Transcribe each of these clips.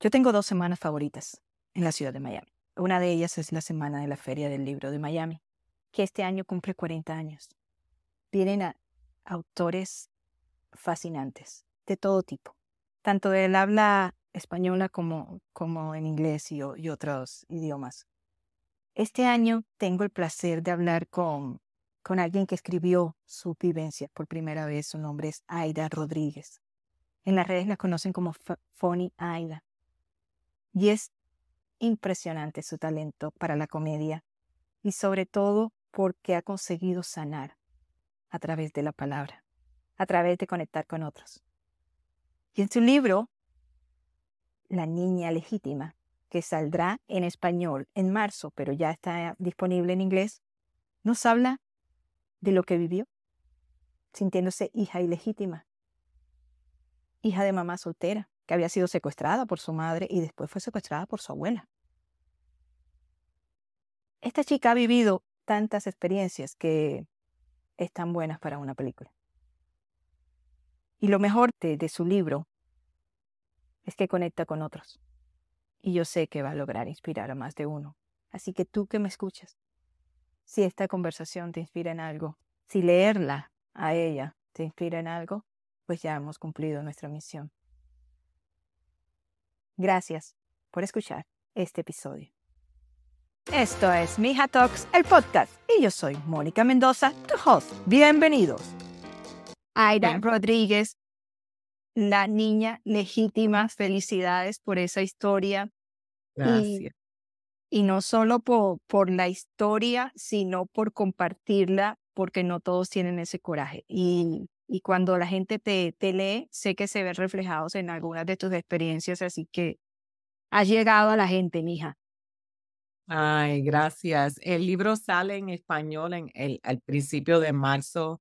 Yo tengo dos semanas favoritas en la ciudad de Miami. Una de ellas es la semana de la Feria del Libro de Miami, que este año cumple 40 años. Vienen a autores fascinantes, de todo tipo, tanto del habla española como, como en inglés y, otros idiomas. Este año tengo el placer de hablar con, con alguien que escribió su vivencia por primera vez. Su nombre es Aida Rodríguez. En las redes la conocen como Funny Aida. Y es impresionante su talento para la comedia y sobre todo porque ha conseguido sanar a través de la palabra, a través de conectar con otros. Y en su libro, La Niña Legítima, que saldrá en español en marzo, pero ya está disponible en inglés, nos habla de lo que vivió, sintiéndose hija ilegítima, hija de mamá soltera, que había sido secuestrada por su madre y después fue secuestrada por su abuela. Esta chica ha vivido tantas experiencias que están buenas para una película. Y lo mejor de, su libro es que conecta con otros. Y yo sé que va a lograr inspirar a más de uno. Así que tú que me escuchas, si esta conversación te inspira en algo, si leerla a ella te inspira en algo, pues ya hemos cumplido nuestra misión. Gracias por escuchar este episodio. Esto es Mija Talks, el podcast, y yo soy Mónica Mendoza, tu host. Bienvenidos. Aida Rodríguez, la niña legítima, felicidades por esa historia. Gracias. Y, no solo por, por la historia, sino por compartirla, porque no todos tienen ese coraje. Y y cuando la gente te, lee, sé que se ven reflejados en algunas de tus experiencias, así que has llegado a la gente, mija. Ay, gracias. El libro sale en español en el, al principio de marzo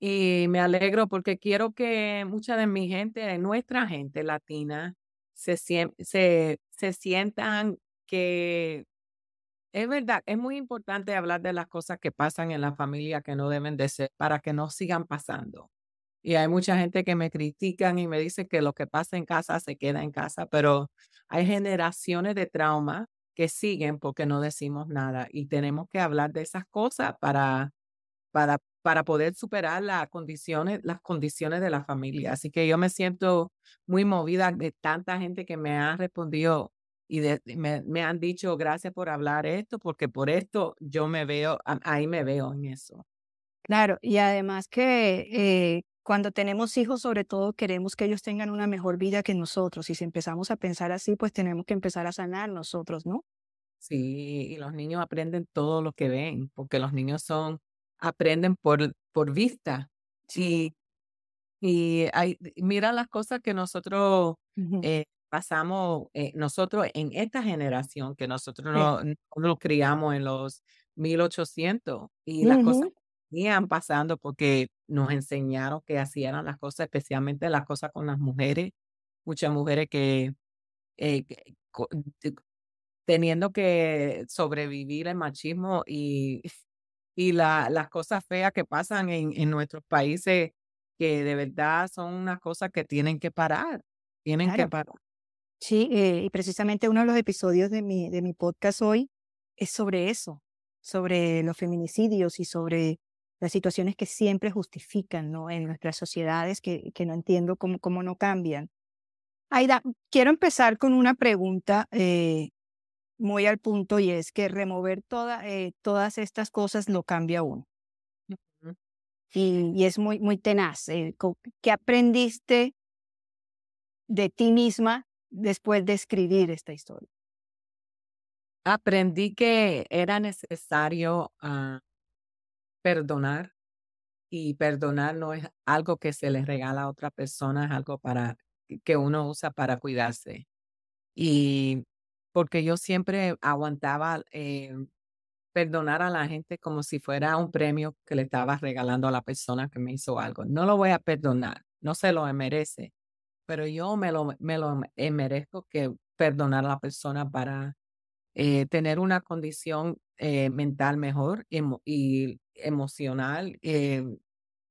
y me alegro porque quiero que mucha de mi gente, nuestra gente latina, se, se, se sientan que es verdad, es muy importante hablar de las cosas que pasan en la familia que no deben de ser para que no sigan pasando. Y hay mucha gente que me critican y me dice que lo que pasa en casa se queda en casa, pero hay generaciones de trauma que siguen porque no decimos nada y tenemos que hablar de esas cosas para, para, para poder superar las condiciones, las condiciones de la familia. Así que yo me siento muy movida de tanta gente que me ha respondido y me, han dicho gracias por hablar esto, porque por esto yo me veo, ahí me veo en eso. Claro, y además que eh, cuando tenemos hijos, sobre todo queremos que ellos tengan una mejor vida que nosotros. Y si empezamos a pensar así, pues tenemos que empezar a sanar nosotros, ¿no? Sí, y los niños aprenden todo lo que ven, porque los niños son, aprenden por, por vista. Sí. Y, hay, mira las cosas que nosotros pasamos eh, nosotros en esta generación, que nosotros no, nos criamos en los 1800 y las cosas iban pasando porque nos enseñaron que hacían las cosas, especialmente las cosas con las mujeres, muchas mujeres que, eh, teniendo que sobrevivir el machismo y, y la, las cosas feas que pasan en, en nuestros países, que de verdad son unas cosas que tienen que parar, tienen que parar. Sí, eh, y precisamente uno de los episodios de mi, de mi podcast hoy es sobre eso, sobre los feminicidios y sobre las situaciones que siempre justifican ¿no? en nuestras sociedades que, que no entiendo cómo, cómo no cambian. Aida, quiero empezar con una pregunta eh, muy al punto y es que remover toda, eh, todas estas cosas lo cambia uno. y, y, es muy, muy tenaz. ¿Qué aprendiste de ti misma después de escribir esta historia? Aprendí que era necesario ah, perdonar y perdonar no es algo que se le regala a otra persona, es algo para que uno usa para cuidarse. Y porque yo siempre aguantaba eh, perdonar a la gente como si fuera un premio que le estaba regalando a la persona que me hizo algo. No lo voy a perdonar, no se lo merece pero yo me lo, me lo eh, merezco que perdonar a la persona para eh, tener una condición eh, mental mejor y emocional,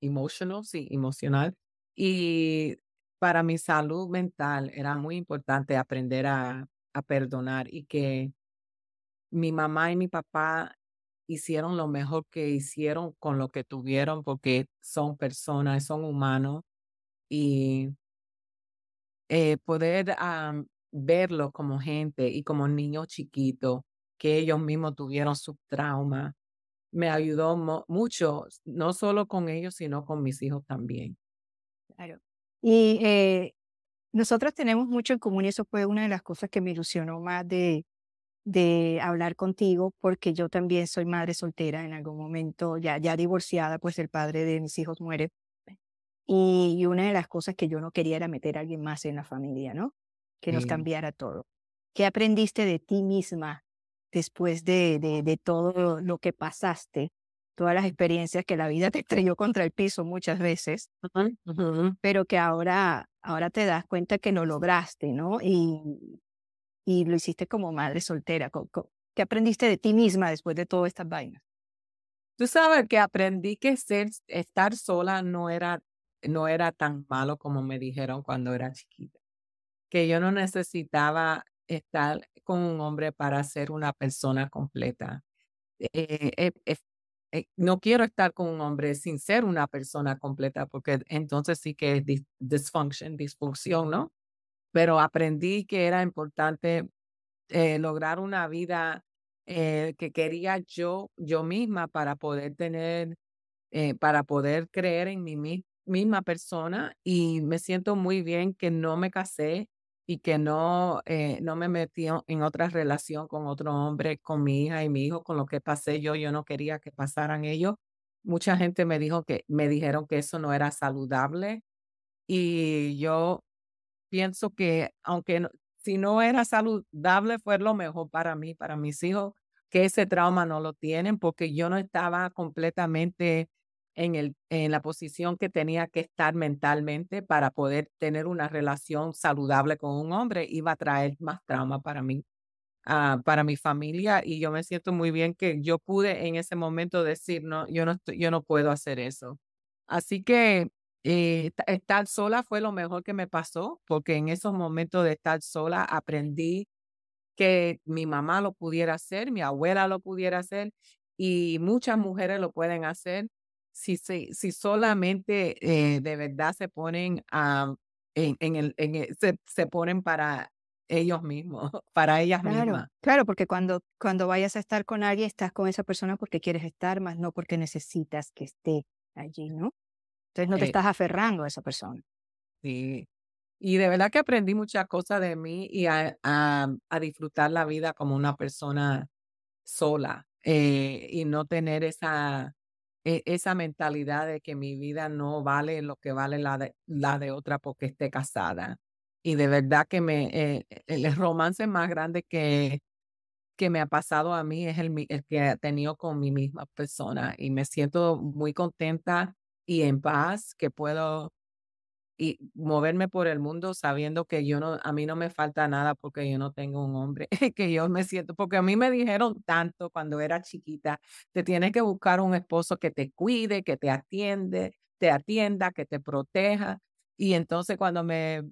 emotional, sí, emocional. Y para mi salud mental era muy importante aprender a, a perdonar y que mi mamá y mi papá hicieron lo mejor que hicieron con lo que tuvieron porque son personas, son humanos y eh, poder verlo como gente y como niños chiquitos que ellos mismos tuvieron su trauma me ayudó mucho, no solo con ellos, sino con mis hijos también. Claro. Y eh, nosotros tenemos mucho en común y eso fue una de las cosas que me ilusionó más de, de hablar contigo, porque yo también soy madre soltera en algún momento, ya, ya divorciada, pues el padre de mis hijos muere. Y, una de las cosas que yo no quería era meter a alguien más en la familia, ¿no? Que nos cambiara todo. ¿Qué aprendiste de ti misma después de, de, de todo lo que pasaste? todas las experiencias que la vida te estrelló contra el piso muchas veces, pero que ahora, ahora te das cuenta que lo lograste, ¿no? Y, y lo hiciste como madre soltera. ¿Qué aprendiste de ti misma después de todas estas vainas? Tú sabes que aprendí que ser, estar sola no era, no era tan malo como me dijeron cuando era chiquita. Que yo no necesitaba estar con un hombre para ser una persona completa. Eh, eh, eh, no quiero estar con un hombre sin ser una persona completa, porque entonces sí que es dysfunction, disfunción, ¿no? pero aprendí que era importante lograr una vida que quería yo, yo misma para poder tener, para poder creer en mi misma persona y me siento muy bien que no me casé y que no, no me metí en otra relación con otro hombre, con mi hija y mi hijo, con lo que pasé yo, yo no quería que pasaran ellos. Mucha gente me dijo que me dijeron que eso no era saludable y yo pienso que aunque si no era saludable, fue lo mejor para mí, para mis hijos, que ese trauma no lo tienen, porque yo no estaba completamente en, el, en la posición que tenía que estar mentalmente para poder tener una relación saludable con un hombre, iba a traer más trauma para mí, ah, para mi familia, y yo me siento muy bien que yo pude en ese momento decir, no, yo no, yo no puedo hacer eso. Así que eh, estar sola fue lo mejor que me pasó, porque en esos momentos de estar sola aprendí que mi mamá lo pudiera hacer, mi abuela lo pudiera hacer y muchas mujeres lo pueden hacer si, si, si solamente eh, de verdad se ponen a, en, en el, en se, se, ponen para ellos mismos, para ellas mismas. Claro, porque cuando, cuando vayas a estar con alguien, estás con esa persona porque quieres estar, más no porque necesitas que esté allí, ¿no? Entonces no te eh estás aferrando a esa persona. Sí. Y de verdad que aprendí muchas cosas de mí y a, a, disfrutar la vida como una persona sola eh, y no tener esa, e, esa mentalidad de que mi vida no vale lo que vale la de, la de otra porque esté casada. Y de verdad que me, eh, el romance más grande que, que me ha pasado a mí es el, el que he tenido con mi misma persona y me siento muy contenta y en paz, que puedo y moverme por el mundo sabiendo que yo no, a mí no me falta nada porque yo no tengo un hombre, que yo me siento, porque a mí me dijeron tanto cuando era chiquita, te tienes que buscar un esposo que te cuide, que te atiende, te atienda, que te proteja. Y entonces cuando me,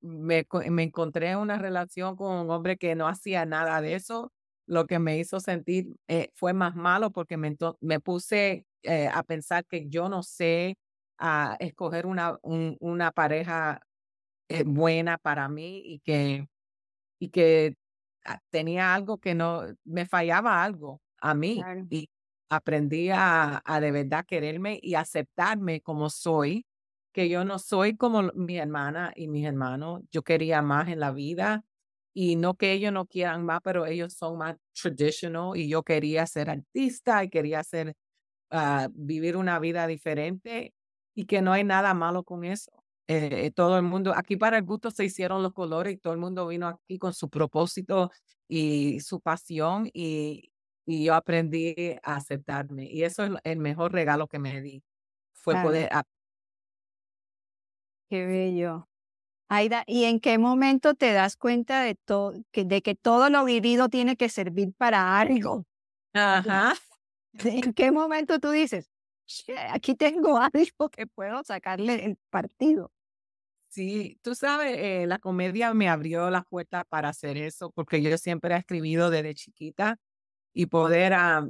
me, me encontré en una relación con un hombre que no hacía nada de eso, lo que me hizo sentir eh, fue más malo porque me, me puse eh, a pensar que yo no sé a escoger una, una pareja eh, buena para mí y que, y que ah, tenía algo que no, me fallaba algo a mí y aprendí a, a, de verdad quererme y aceptarme como soy, que yo no soy como mi hermana y mis hermanos, yo quería más en la vida y no que ellos no quieran más, pero ellos son más traditional y yo quería ser artista y quería ser vivir una vida diferente y que no hay nada malo con eso. Eh, eh, todo el mundo, aquí para el gusto se hicieron los colores y todo el mundo vino aquí con su propósito y su pasión y, y yo aprendí a aceptarme. Y eso es el mejor regalo que me di, fue poder... Qué bello. Aida, ¿y en qué momento te das cuenta de, que, de que todo lo vivido tiene que servir para algo? Ajá. ¿En qué momento tú dices, aquí tengo algo que puedo sacarle el partido? Sí, tú sabes, eh, la comedia me abrió las puertas para hacer eso, porque yo siempre he escribido desde chiquita y poder ah,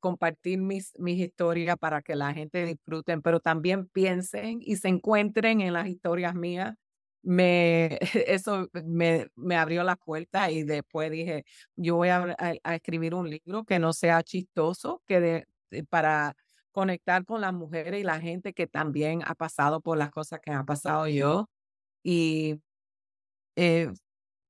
compartir mis, mis historias para que la gente disfruten, pero también piensen y se encuentren en las historias mías. Me, eso me, me abrió las puertas y después dije, yo voy a, a- escribir un libro que no sea chistoso, que de, para conectar con las mujeres y la gente que también ha pasado por las cosas que ha pasado yo y, eh,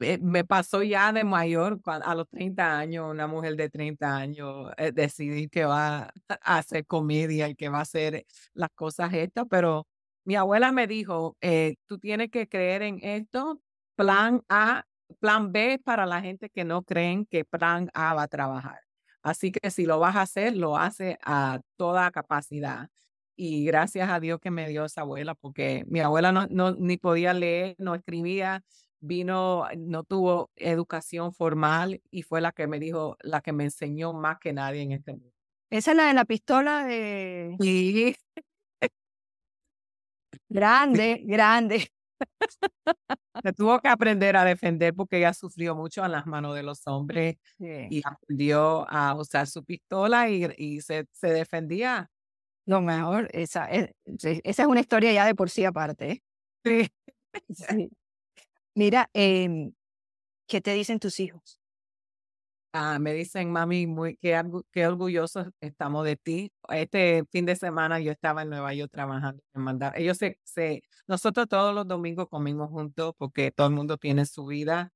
eh, me pasó ya de mayor, a los 30 años, una mujer de 30 años, eh, decidir que va a hacer comedia y que va a hacer las cosas estas, pero mi abuela me dijo, eh, tú tienes que creer en esto, plan A, plan B para la gente que no creen que plan A va a trabajar. Así que si lo vas a hacer, lo hace a toda capacidad. Y gracias a Dios que me dio esa abuela, porque mi abuela no, no ni podía leer, no escribía, vino, no tuvo educación formal y fue la que me dijo, la que me enseñó más que nadie en este mundo. Esa es la de la pistola de Sí, grande, grande. Se tuvo que aprender a defender porque ella sufrió mucho en las manos de los hombres Sí. y aprendió a usar su pistola y, y se, se defendía. Lo mejor, esa es, esa es una historia ya de por sí aparte. ¿eh? Sí. Sí. Mira, em, ¿qué te dicen tus hijos? Ah, me dicen, mami, muy, qué, qué orgullosos estamos de ti. Este fin de semana yo estaba en Nueva York trabajando en mandar. Ellos se, se, nosotros todos los domingos comimos juntos porque todo el mundo tiene su vida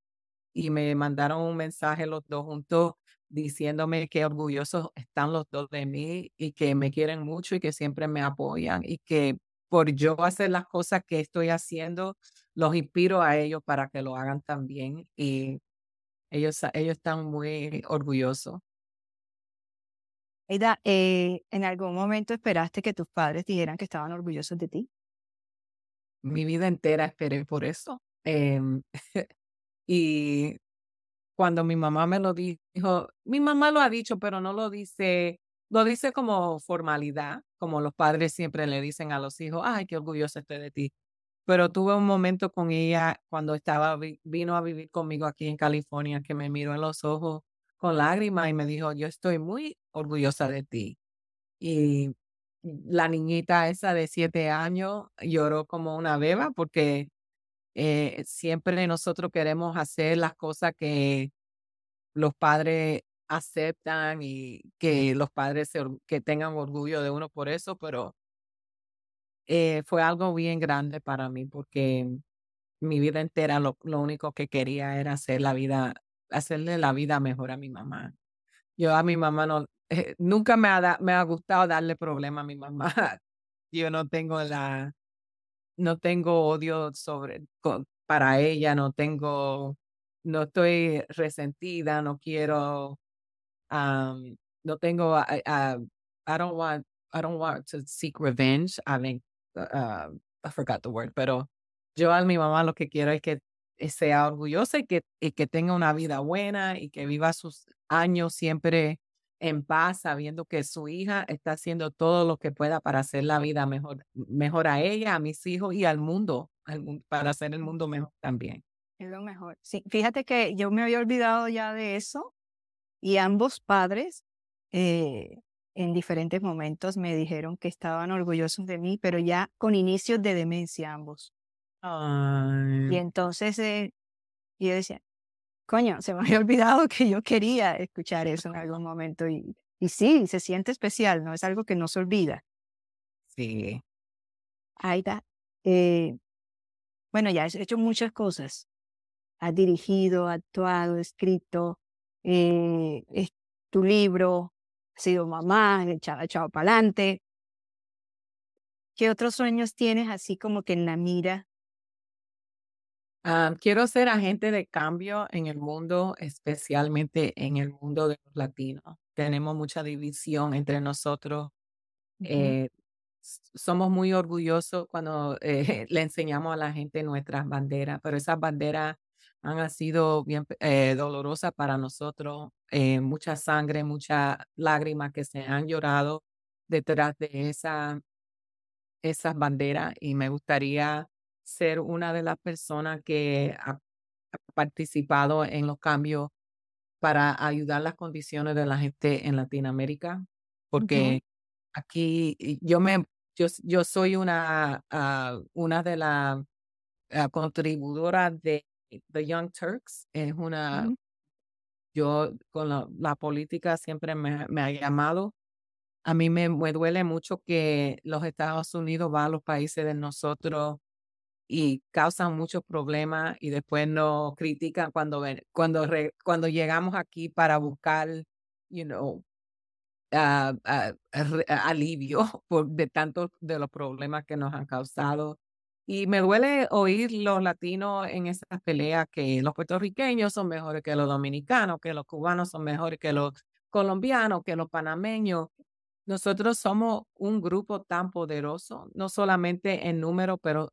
y me mandaron un mensaje los dos juntos diciéndome qué orgullosos están los dos de mí y que me quieren mucho y que siempre me apoyan y que por yo hacer las cosas que estoy haciendo, los inspiro a ellos para que lo hagan también y ellos, ellos están muy orgullosos. Aida, eh, ¿en algún momento esperaste que tus padres dijeran que estaban orgullosos de ti? Mi vida entera esperé por eso. Em, y cuando mi mamá me lo dijo, mi mamá lo ha dicho, pero no lo dice, lo dice como formalidad, como los padres siempre le dicen a los hijos, ay, qué orgulloso estoy de ti. Pero tuve un momento con ella cuando estaba, vi- vino a vivir conmigo aquí en California, que me miró en los ojos con lágrimas y me dijo, yo estoy muy orgullosa de ti. Y la niñita esa de siete años lloró como una beba porque eh, siempre nosotros queremos hacer las cosas que los padres aceptan y que los padres que tengan orgullo de uno por eso, pero eh, fue algo bien grande para mí porque mi vida entera lo, lo único que quería era hacer la vida, hacerle la vida mejor a mi mamá. Yo a mi mamá no, eh, nunca me ha, me ha gustado darle problema a mi mamá. Yo no tengo la, no tengo odio sobre, co- para ella, no tengo, no estoy resentida, no quiero, um, no tengo, I, I, don't want, I don't want to seek revenge. I uh, I forgot the word, pero yo a mi mamá lo que quiero es que sea orgullosa y que, y que tenga una vida buena y que viva sus años siempre en paz, sabiendo que su hija está haciendo todo lo que pueda para hacer la vida mejor, mejor a ella, a mis hijos y al mundo, al para hacer el mundo mejor también. Es lo mejor. Sí, fíjate que yo me había olvidado ya de eso y ambos padres eh, en diferentes momentos me dijeron que estaban orgullosos de mí, pero ya con inicios de demencia ambos. Y entonces eh, yo decía, coño, se me había olvidado que yo quería escuchar eso en algún momento y, y sí, se siente especial, ¿no? Es algo que no se olvida. sí. Aida, eh, bueno, ya has hecho muchas cosas. Has dirigido, actuado, escrito, eh, es- tu libro, sido mamá, echado, echado para adelante. ¿Qué otros sueños tienes así como que en la mira? Ah, quiero ser agente de cambio en el mundo, especialmente en el mundo de los latinos. Tenemos mucha división entre nosotros. Eh, somos muy orgullosos cuando eh, le enseñamos a la gente nuestras banderas, pero esas banderas han sido bien eh, dolorosas para nosotros. eh, mucha sangre, mucha lágrimas que se han llorado detrás de esa, esas banderas y me gustaría ser una de las personas que ha, participado en los cambios para ayudar las condiciones de la gente en Latinoamérica, porque aquí yo me yo, yo soy una, uh, una de las uh, contribuidoras de The Young Turks. Es una, yo con la, la política siempre me, me, ha llamado. A mí me, me, duele mucho que los Estados Unidos van a los países de nosotros y causan muchos problemas y después nos critican cuando, cuando, cuando llegamos aquí para buscar, you know, uh, alivio por, de tantos de los problemas que nos han causado. Y me duele oír los latinos en esas peleas que los puertorriqueños son mejores que los dominicanos, que los cubanos son mejores que los colombianos, que los panameños. Nosotros somos un grupo tan poderoso, no solamente en número, pero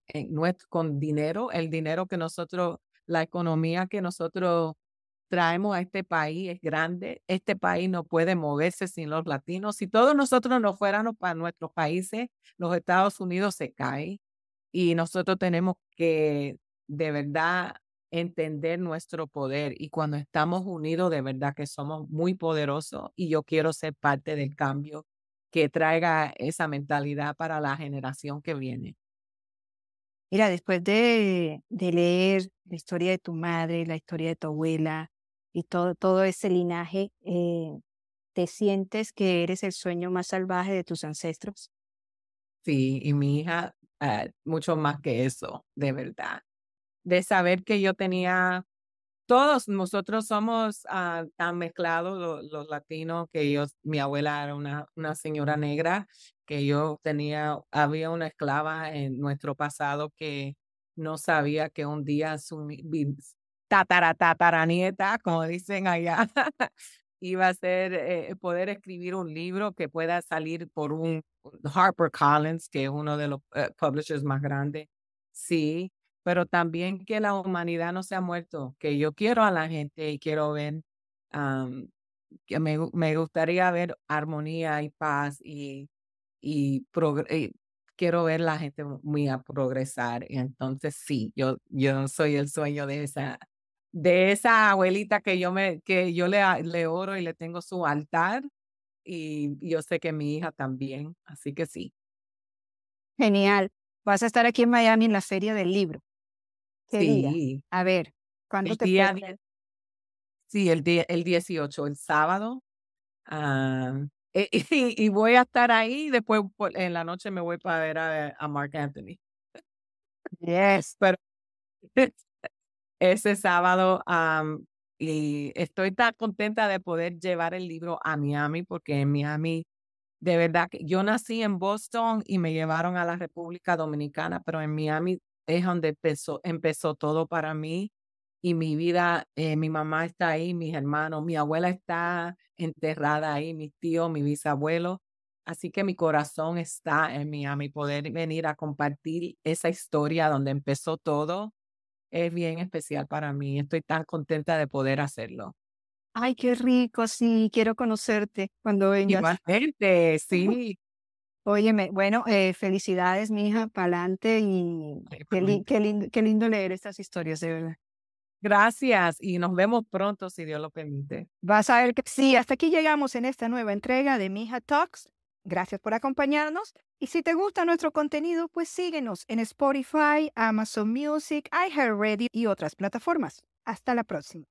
con dinero, el dinero que nosotros, la economía que nosotros traemos a este país es grande. Este país no puede moverse sin los latinos. Si todos nosotros no fuéramos para nuestros países, los Estados Unidos se cae y nosotros tenemos que de verdad entender nuestro poder y cuando estamos unidos de verdad que somos muy poderosos y yo quiero ser parte del cambio que traiga esa mentalidad para la generación que viene. Mira, después de, de leer la historia de tu madre, la historia de tu abuela, y todo, todo ese linaje, eh, ¿te sientes que eres el sueño más salvaje de tus ancestros? Sí, y mi hija, ah, mucho más que eso, de verdad. De saber que yo tenía, todos nosotros somos ah, tan mezclados los, latinos, que yo, mi abuela era una, una señora negra, que yo tenía, había una esclava en nuestro pasado que no sabía que un día su, tatara, nieta, como dicen allá, iba a ser eh, poder escribir un libro que pueda salir por un Harper Collins, que es uno de los eh, publishers más grandes. Sí, pero también que la humanidad no se ha muerto, que yo quiero a la gente y quiero ver, que me, me, gustaría ver armonía y paz y, y, y quiero ver la gente muy a progresar. Entonces sí, yo, yo soy el sueño de esa, de esa abuelita que yo me, que yo le, le oro y le tengo su altar. Y yo sé que mi hija también, así que sí. Genial. Vas a estar aquí en Miami en la Feria del Libro. sí. A ver, ¿cuándo te día, Sí, el, día, el 18, el sábado. Ah, e, y, voy a estar ahí. Después en la noche me voy para ver a, a Mark Anthony. Yes. Pero ese sábado y estoy tan contenta de poder llevar el libro a Miami porque en Miami, de verdad que yo nací en Boston y me llevaron a la República Dominicana, pero en Miami es donde empezó, empezó todo para mí y mi vida, eh, mi mamá está ahí, mis hermanos, mi abuela está enterrada ahí, mis tíos, mi bisabuelo. Así que mi corazón está en Miami, poder venir a compartir esa historia donde empezó todo es bien especial para mí. Estoy tan contenta de poder hacerlo. Ay, qué rico, sí, quiero conocerte cuando vengas. Igualmente, sí. Óyeme, bueno, eh, felicidades, mi hija, para adelante y qué, qué, lindo, leer estas historias, de verdad. Gracias y nos vemos pronto si Dios lo permite. Vas a ver que sí, hasta aquí llegamos en esta nueva entrega de Mija Talks. Gracias por acompañarnos y si te gusta nuestro contenido, pues síguenos en Spotify, Amazon Music, iHeartRadio y otras plataformas. Hasta la próxima.